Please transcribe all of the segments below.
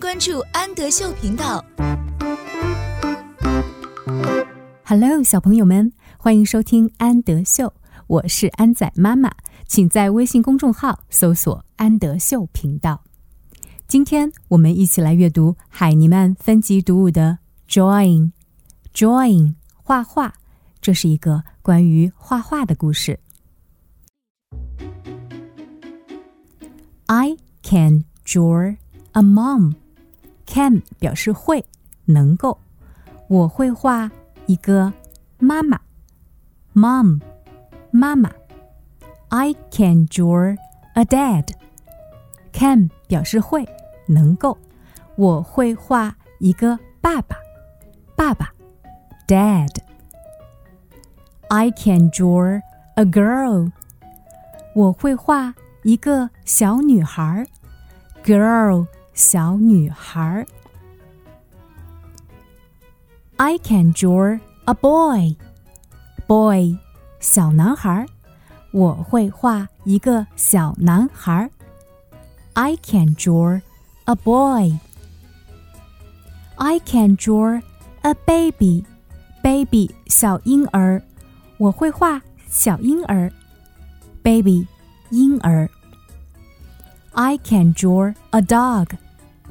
关注安德秀频道。Hello，小朋友们，欢迎收听安德秀，我是安仔妈妈，请在微信公众号搜索“安德秀频道”。今天我们一起来阅读海尼曼分级读物的 “Drawing”。Drawing，画画，这是一个关于画画的故事。I can draw a mom. Can 表示会，能够。我会画一个妈妈，Mom，妈妈。I can draw a dad. Can 表示会，能够。我会画一个爸爸，爸爸，Dad。I can draw a girl. 我会画一个小女孩，Girl，小女孩。I can draw a boy. Boy，小男孩。我会画一个小男孩。I can draw a boy. I can draw a baby. Baby，小婴儿。我会画小婴儿。Baby，婴儿。I can draw a dog.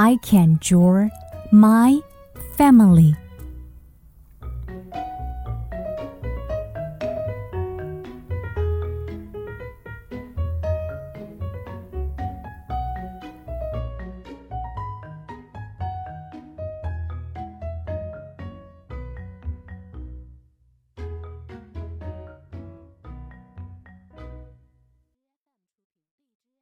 I can draw my family.